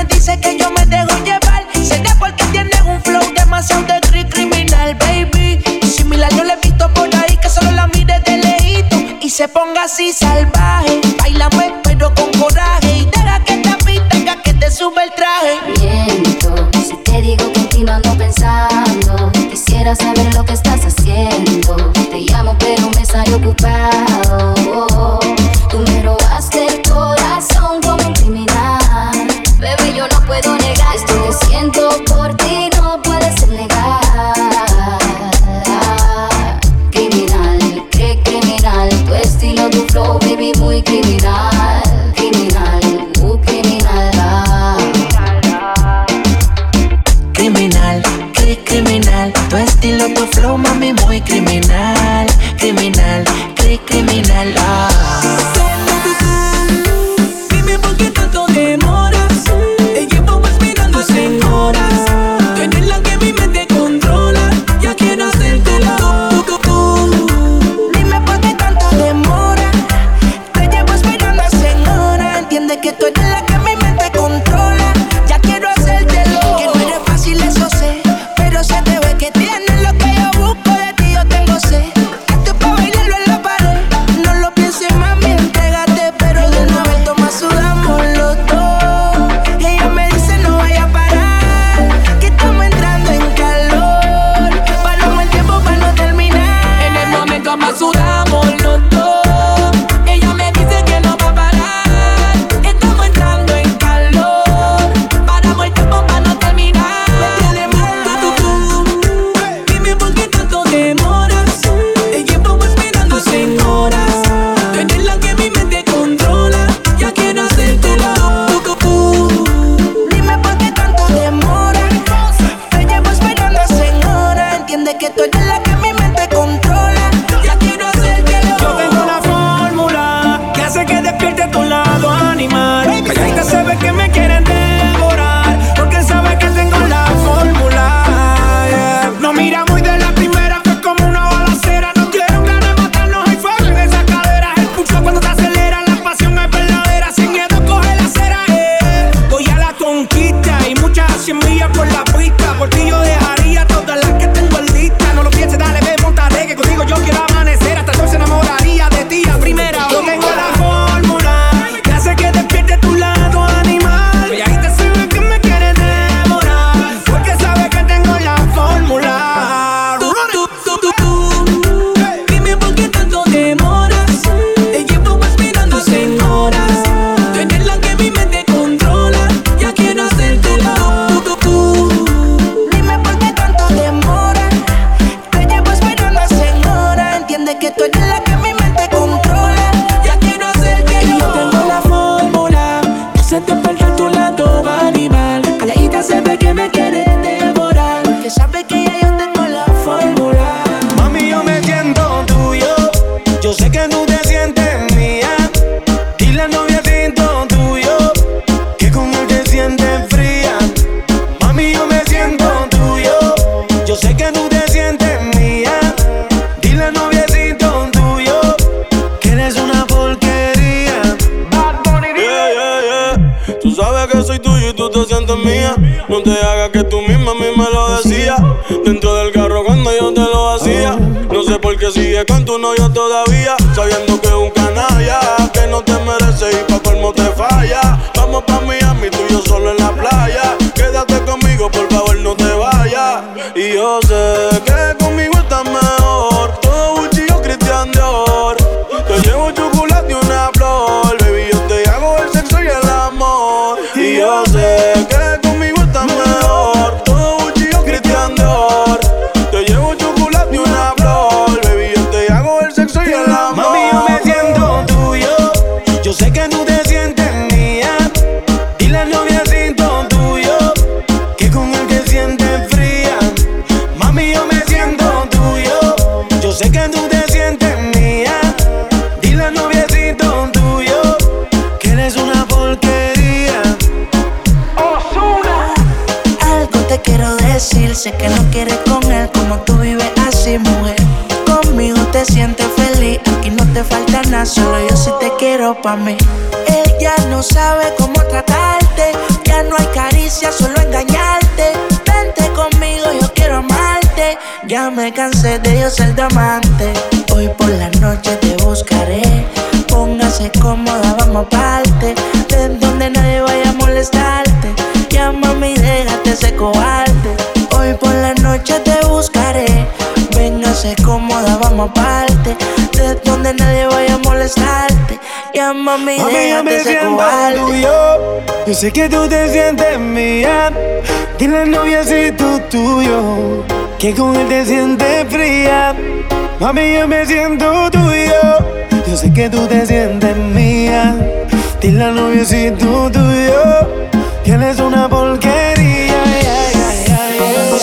me dices que yo me dejo llevar. Será porque tienes un flow demasiado de cri criminal, baby. Similar yo le he visto por ahí que solo la mire de lejito y se ponga así salvaje. Baila pero con coraje y deja que te pita que te sube el traje. Miento si te digo que continuando pensando. Quisiera saber lo que estás haciendo. Te llamo, pero me sale ocupado. Tú y yo solo en la playa. Quédate conmigo, por favor, no te vayas. Y yo sé que sé que no quieres con él como tú vives así, mujer. Conmigo te sientes feliz, aquí no te falta nada, solo yo sí te quiero pa' mí. Ella no sabe cómo tratarte, ya no hay caricia, solo engañarte. Vente conmigo, yo quiero amarte, ya me cansé de yo ser tu amante. Hoy por la noche te buscaré, póngase cómoda, vamos aparte, de donde nadie vaya a molestarte. Ya mami, déjate ese cobarde. Hoy por la noche te buscaré. Véngase cómoda, vamos aparte. De donde nadie vaya a molestarte. Mami, yo déjate me ese siento cobarde. tuyo. Yo sé que tú te sientes mía. Dile al noviecito tuyo que con él te sientes fría. Mami, yo me siento tuyo. Yo sé que tú te sientes mía. Dile al noviecito tuyo que él es una porquería.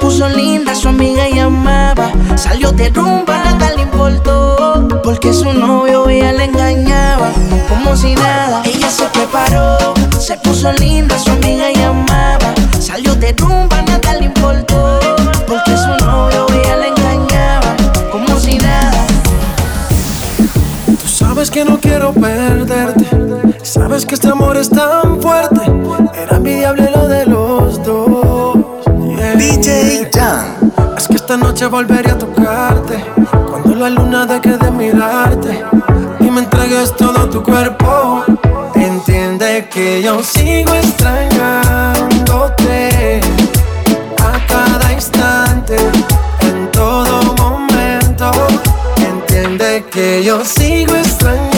puso linda. Su amiga llamaba. Salió de rumba, nada le importó. Porque su novio ella le engañaba. Como si nada. Ella se preparó, se puso linda. Su amiga llamaba. Salió de rumba, nada le importó. Porque su novio ella le engañaba. Como si nada. Tú sabes que no quiero perderte. Sabes que este amor es tan fuerte. Era envidiable lo noche volveré a tocarte. Cuando la luna deje de mirarte y me entregues todo tu cuerpo. Entiende que yo sigo extrañándote a cada instante, en todo momento. Entiende que yo sigo extrañándote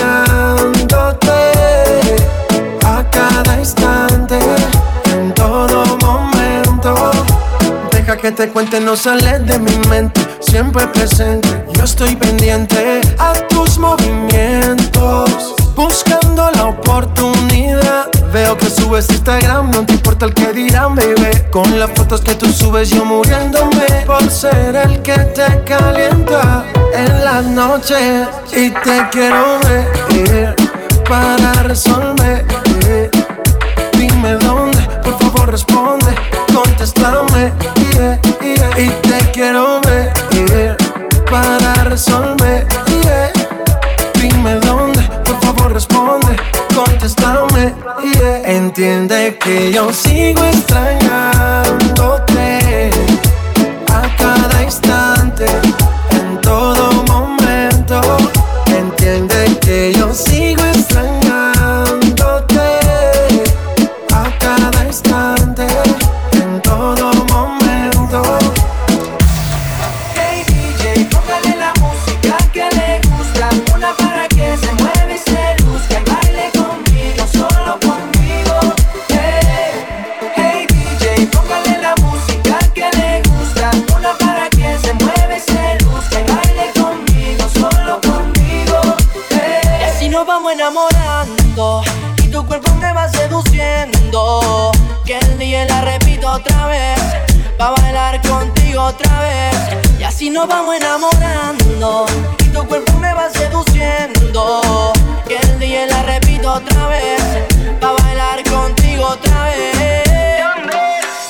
que te cuente, no sale de mi mente. Siempre presente, yo estoy pendiente a tus movimientos. Buscando la oportunidad. Veo que subes Instagram, no te importa el que dirán, baby. Con las fotos que tú subes, yo muriéndome por ser el que te calienta en las noche y te quiero ver para resolver. Dime dónde, por favor responde, contéstame. Y te quiero ver para resolver. Dime dónde, por favor responde, contéstame. Entiende que yo sigo extrañándote nos vamos enamorando y tu cuerpo me va seduciendo. Que el día la repito otra vez, pa' bailar contigo otra vez.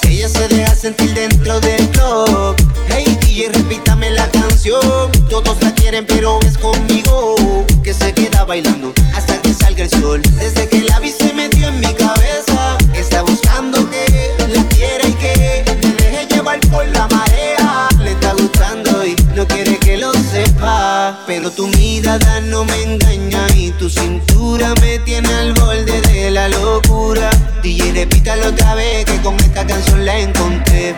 Ella se deja sentir dentro del club. Hey DJ, repítame la canción. Todos la quieren, pero es conmigo que se queda bailando hasta que salga el sol. Desde tu mirada no me engaña y tu cintura me tiene al borde de la locura. DJ, repítalo otra vez que con esta canción la encontré.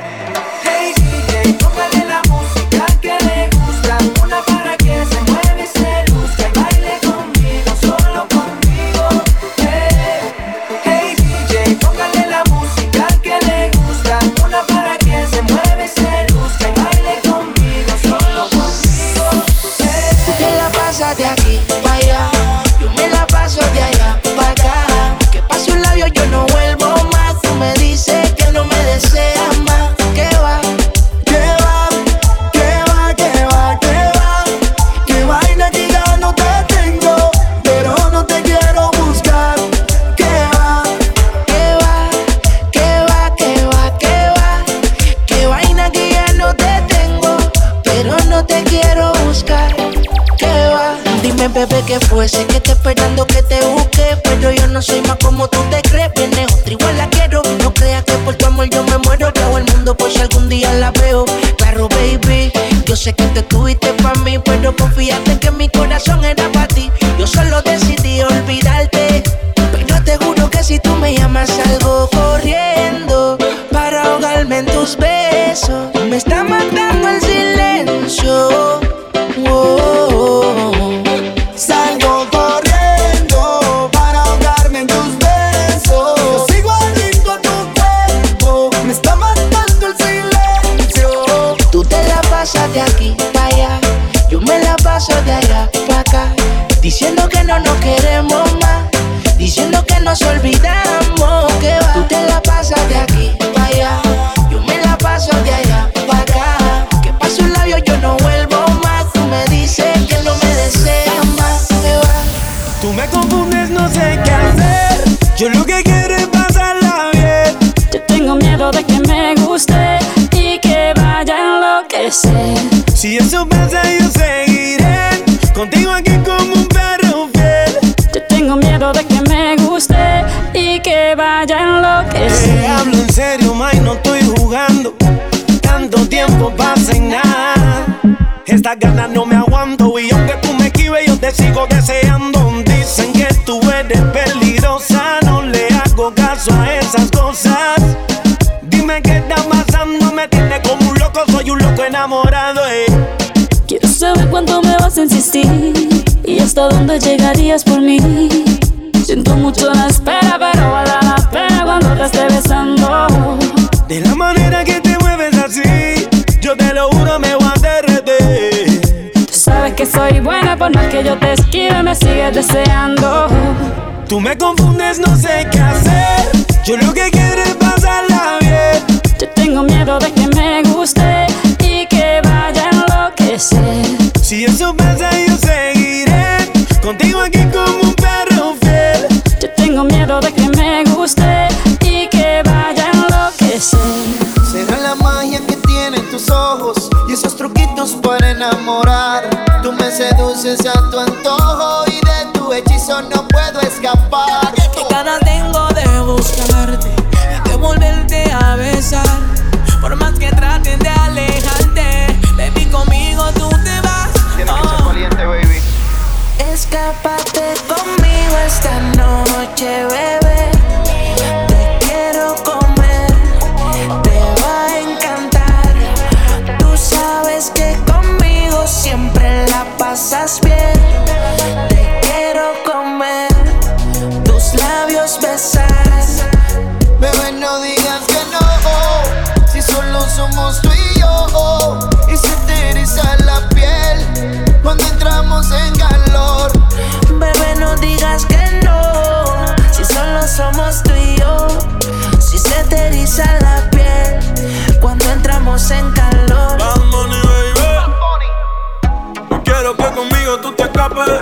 Sé que te esperando que te busque, pero yo no soy más como tú te crees. Viene otra, igual la quiero. No creas que por tu amor yo me muero. Hago el mundo por si algún día la veo. Claro, baby. Yo sé que te tuviste para mí, pero confíate que mi corazón era para ti. Yo solo decidí olvidarte. Pero te juro que si tú me llamas salgo corriendo para ahogarme en tus besos. Me está matando el silencio. Oh, Yo lo que quiero es pasarla bien. Yo tengo miedo de que me guste y que vaya a enloquecer. Si eso pasa, yo seguiré contigo aquí como un perro fiel. Yo tengo miedo de que me guste y que vaya a Te enloquecer. hablo en serio, May, no estoy jugando. Tanto tiempo pasa y nada. Estas ganas no me aguanto y aunque tú me esquives, yo te sigo deseando. Dicen que tú eres a esas cosas. Dime qué está pasando, me tiene como un loco, soy un loco enamorado. Eh. Quiero saber cuánto me vas a insistir y hasta dónde llegarías por mí. Siento mucho la espera, pero vale la pena cuando te esté besando. De la manera que te mueves así, yo te lo juro, me voy a derretir. Tú sabes que soy buena, por más que yo te esquive, me sigues deseando. Tú me confundes, no sé qué hacer. Yo lo que quiero es pasarla bien. Yo tengo miedo de que me guste y que vaya a enloquecer. Si eso pasa, yo seguiré contigo aquí como un perro fiel. Yo tengo miedo de que me guste y que vaya a enloquecer. Será la magia que tienen tus ojos y esos truquitos para enamorar. Tú me seduces a tu antojo y de tu hechizo no puedo escapar. Escápate conmigo esta noche, bebé. eriza la piel cuando entramos en calor. Bad Bunny, baby. No quiero que conmigo tú te escapes.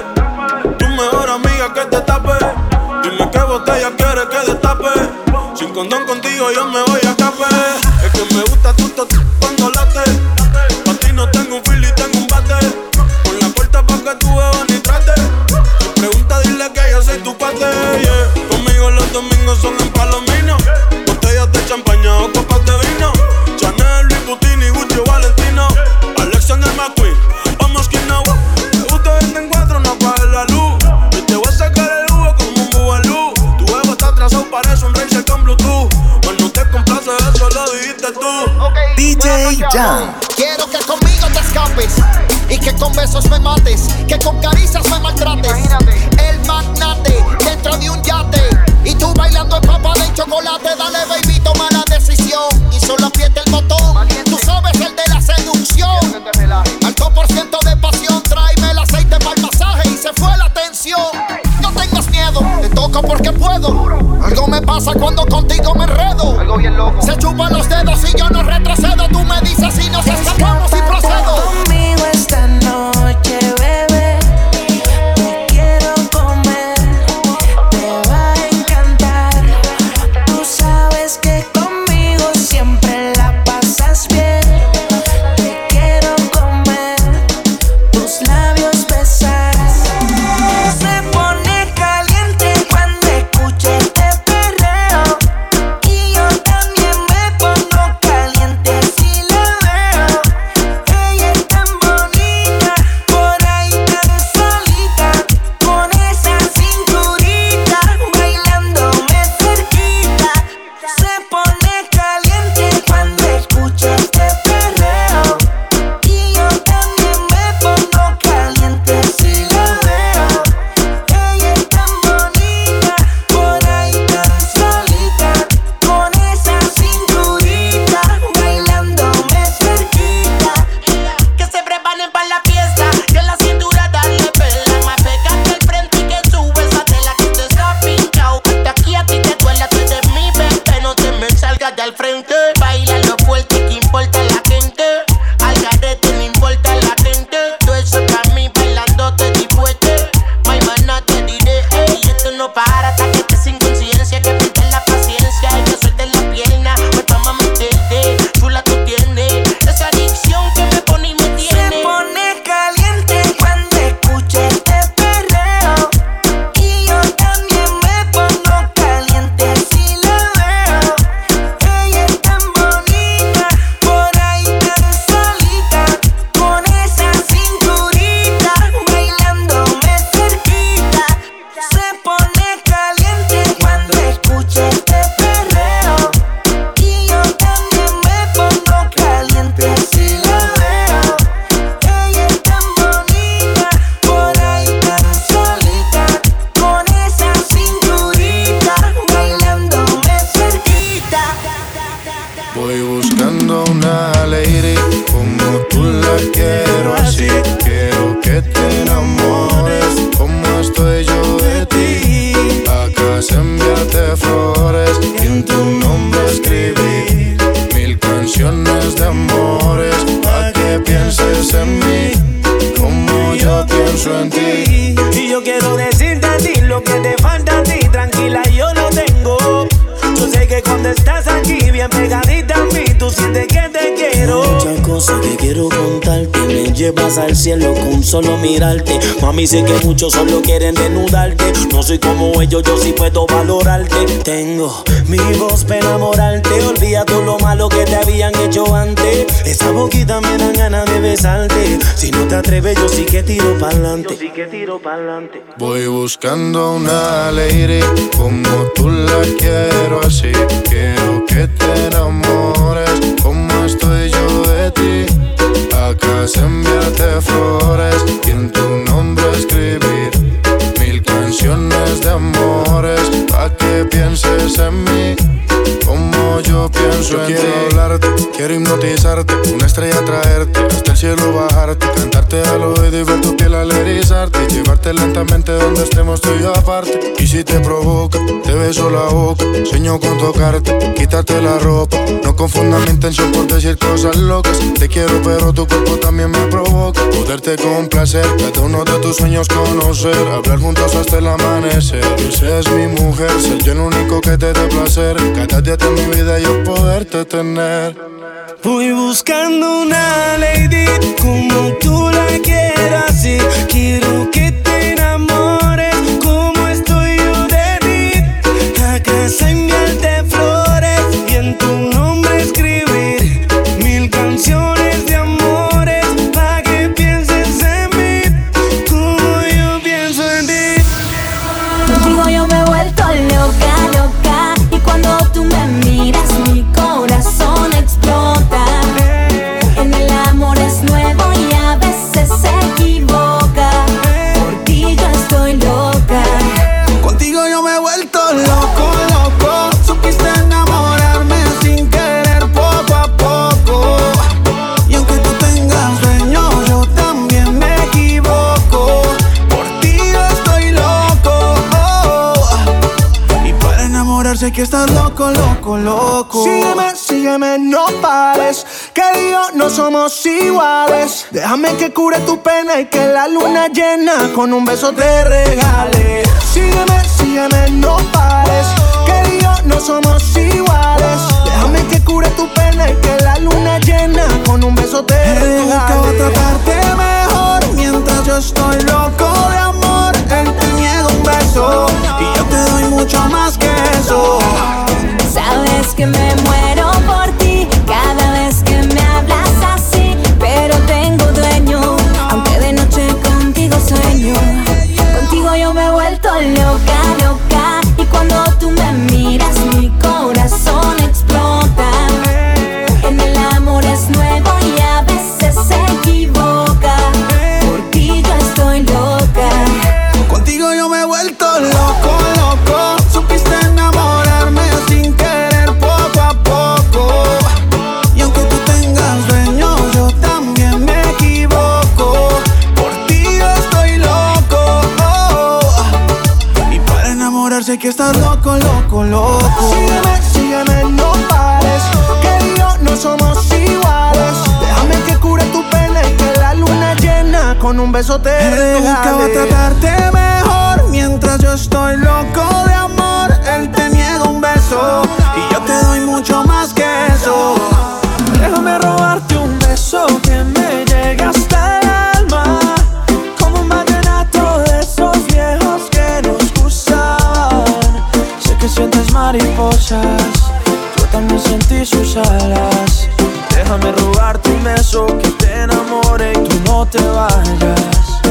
Tu mejor amiga que te tape. Dile qué botella quieres que destape. Sin condón contigo yo me voy a escapar. Es que me gusta tu Quiero que conmigo te escapes y que con besos me mates, que con cariño quiero contarte. Me llevas al cielo con solo mirarte. Mami, sé que muchos solo quieren desnudarte. No soy como ellos, yo sí puedo valorarte. Tengo mi voz para enamorarte. Olvida todo lo malo que te habían hecho antes. Esa boquita me dan ganas de besarte. Si no te atreves, yo sí que tiro pa'lante. Yo sí que tiro pa'lante. Voy buscando una lady como tú la quiero así. Quiero que te enamores como estoy yo de ti. Se enviarte flores y en tu nombre escribir mil canciones de amores pa' que pienses en mí como yo pienso en quiero hablarte, quiero hipnotizarte, una estrella traerte, hasta el cielo bajarte, cantarte al oído y ver tu piel al erizarte, llevarte lentamente donde estemos tú y yo aparte. Y si te provoca, te beso la boca, sueño con tocarte, quitarte la ropa. No confundas mi intención por decir cosas locas. Te quiero, pero tu cuerpo también me provoca. Poderte complacer, cada uno de tus sueños conocer, hablar juntos hasta el amanecer. Esa es mi mujer, ser yo el único que te dé placer. Cada día de mi vida yo poderte tener. Voy buscando una lady como tú la quieras y quiero que te enamores como estoy yo de ti. A casa enviarte flores y en tu estar loco, loco, loco. Sígueme, sígueme, no pares. Que yo no somos iguales. Déjame que cure tu pena y que la luna llena con un beso te regale. Sígueme, sígueme, no pares. Que yo no somos iguales. Déjame que cure tu pena y que la luna llena con un beso te regale. He tratarte mejor mientras yo estoy loco de amor. Él te niega un beso y yo te doy mucho más que eso. Sabes que me muero loco, loco. Sígueme, sígueme, no pares. Que yo no somos iguales. Déjame que cure tu pena y que la luna llena con un beso te Él nunca va a tratarte mejor mientras yo estoy loco de amor. Él te niega un beso y yo te doy mucho más que eso. Déjame robarte un beso que me mariposas, yo también sentí sus alas. Déjame robarte un beso que te enamore y tú no te vayas.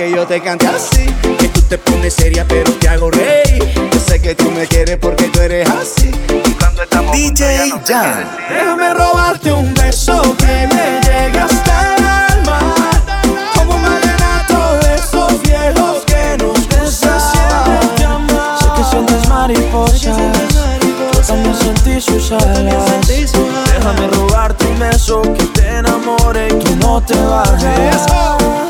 Que yo te cante así. Que tú te pones seria pero te hago reír. Yo sé que tú me quieres porque tú eres así. Y cuando estamos juntos ya no qué Déjame robarte un beso que me llegue hasta el alma. Como un vallenato de esos viejos que nos besan. Sé que sientes mariposas También sentí sus alas Déjame robarte un beso que te enamore y tú no te vayas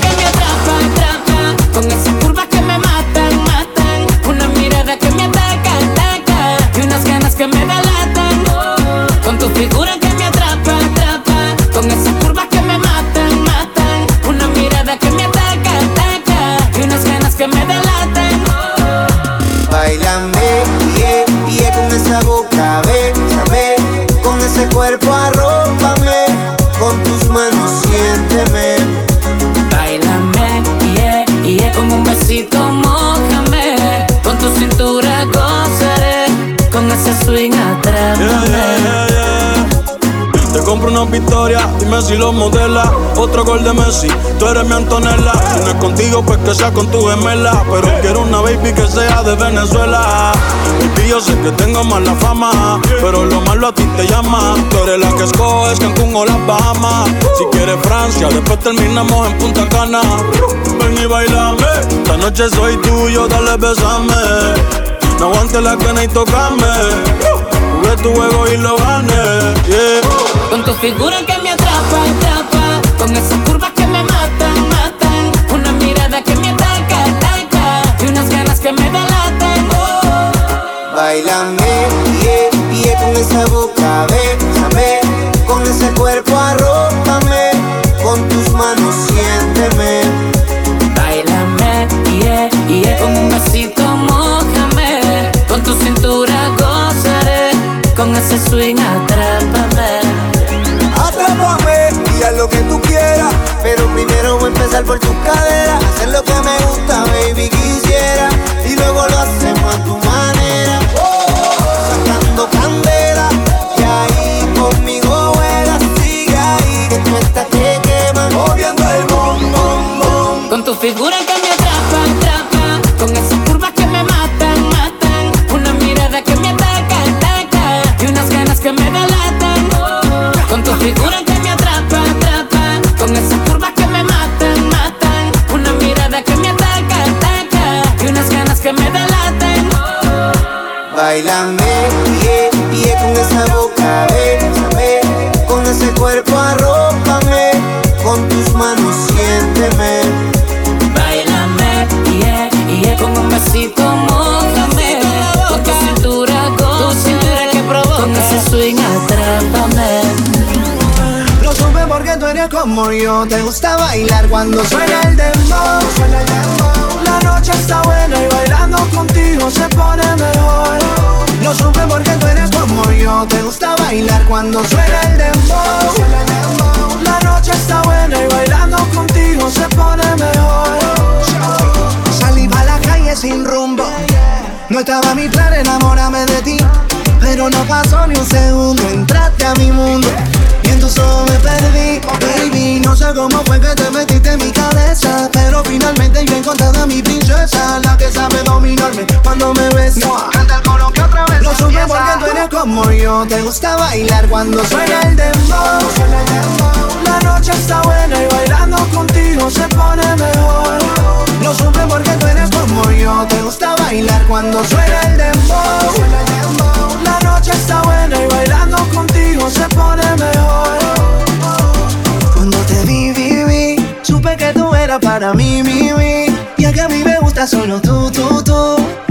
victoria, dime si lo modela. Otro gol de Messi, tú eres mi Antonella. Si no es contigo, pues que sea con tu gemela. Pero quiero una baby que sea de Venezuela. Y yo sé que tengo mala fama, pero lo malo a ti te llama. Tú eres la que escoges Cancún o las Bahamas. Si quieres Francia, después terminamos en Punta Cana. Ven y bailame, esta noche soy tuyo, dale besame. No aguantes la cana y tocame. Jugué tu juego y lo gané. Con tu figura que Bailame, yeah, yeah, con esa boca, bésame Con ese cuerpo arrópame Con tus manos siénteme. Bailame, yeah, yeah Con un besito mojame Con tu cintura gozaré Con ese swing atrápame. Atrápame y haz lo que tú quieras Pero primero voy a empezar por tus caderas como yo. Te gusta bailar cuando suena el dembow. La noche está buena y bailando contigo se pone mejor. Lo supe porque tú eres como yo. Te gusta bailar cuando suena el dembow. La noche está buena y bailando contigo se pone mejor. Salí pa' la calle sin rumbo. No estaba mi plan enamórame de ti. Pero no pasó ni un segundo, entraste a mi mundo y en tus ojos me perdí. No sé cómo fue que te metiste en mi cabeza, pero finalmente yo he encontrado a mi princesa, la que sabe dominarme cuando me besa. Canta el coro que otra vez Lo supe porque tú eres como yo, te gusta bailar cuando suena el dembow. La noche está buena y bailando contigo se pone mejor. Lo supe porque tú eres como yo, te gusta bailar cuando suena el dembow. La noche está buena y bailando contigo se pone mejor. Te vi, vi, vi, supe que tú eras para mí, mi, mi. Y que a mí me gusta solo tú, tú, tú.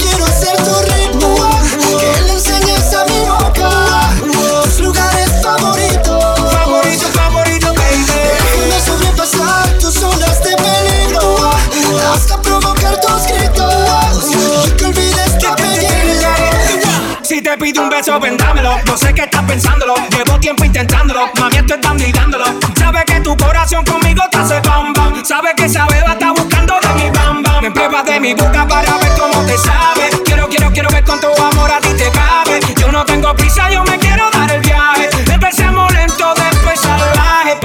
te pido un beso, vendámelo. No sé qué estás pensándolo. Llevo tiempo intentándolo. Mami, esto está dándolo. Sabe que tu corazón conmigo te hace bam bam. Sabe que esa beba está buscando de mi bam bam. Me pruebas de mi boca para ver cómo te sabe.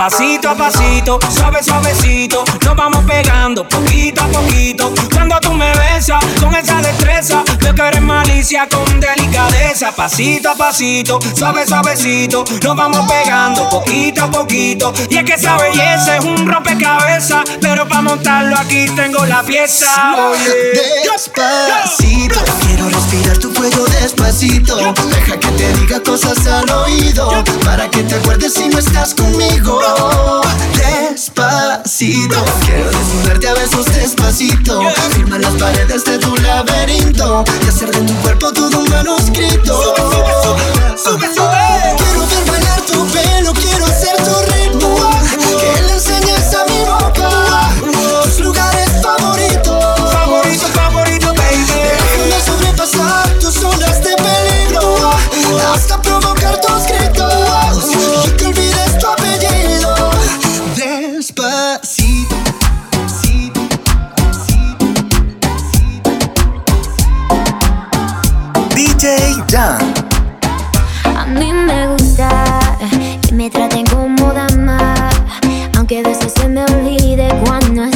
Pasito a pasito, suave, suavecito. Nos vamos pegando poquito a poquito. Cuando tú me besas con esa destreza, veo que eres malicia con delicadeza. Pasito a pasito, suave, suavecito. Nos vamos pegando poquito a poquito. Y es que esa belleza es un rompecabezas. Pero para montarlo aquí tengo la pieza. Oye. Despacito, quiero respirar tu cuello despacito. Deja que te diga cosas al oído para que te acuerdes si no estás conmigo. Despacito, quiero desnudarte a besos despacito. Firma las paredes de tu laberinto y hacer de tu cuerpo todo un manuscrito. Sube, sube, sube. Quiero ver bailar tu pelo, quiero aunque a veces se me olvide cuando estamos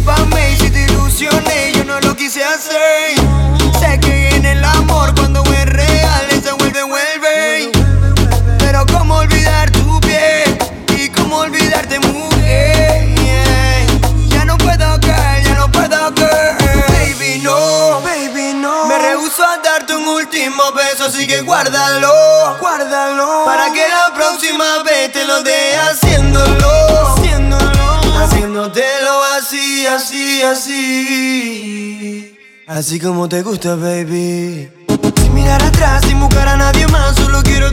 Discúlpame si te ilusioné, yo no lo quise hacer. Sé que en el amor cuando es real, se vuelve, vuelve. Pero cómo olvidar tu piel y cómo olvidarte último beso, así que guárdalo, guárdalo. Para que la próxima vez te lo dé así, así. como te gusta, baby. Sin mirar atrás, sin buscar a nadie más, solo quiero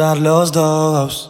estar los dos.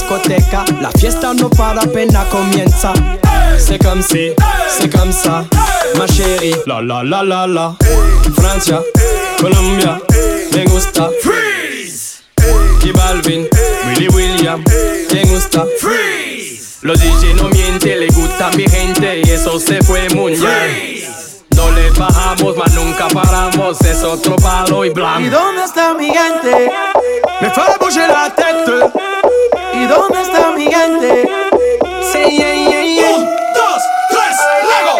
Discoteca, la fiesta no para apenas comienza. C'est comme si, c'est comme ça, ma chérie. La la la la la. Francia, Colombia, me gusta. Freeze. Y Balvin, Willy William, me gusta. Freeze. Los DJ no mienten, le gusta a mi gente y eso se fue muy bien. No le bajamos, mas nunca paramos, es otro palo y blanco. ¿Y dónde está mi gente? Me fue la tête. ¿Y dónde está mi gente? Sí, yeah, yeah, yeah. Un, dos, tres, luego.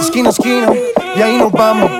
Esquina esquina, y ahí nos vamos.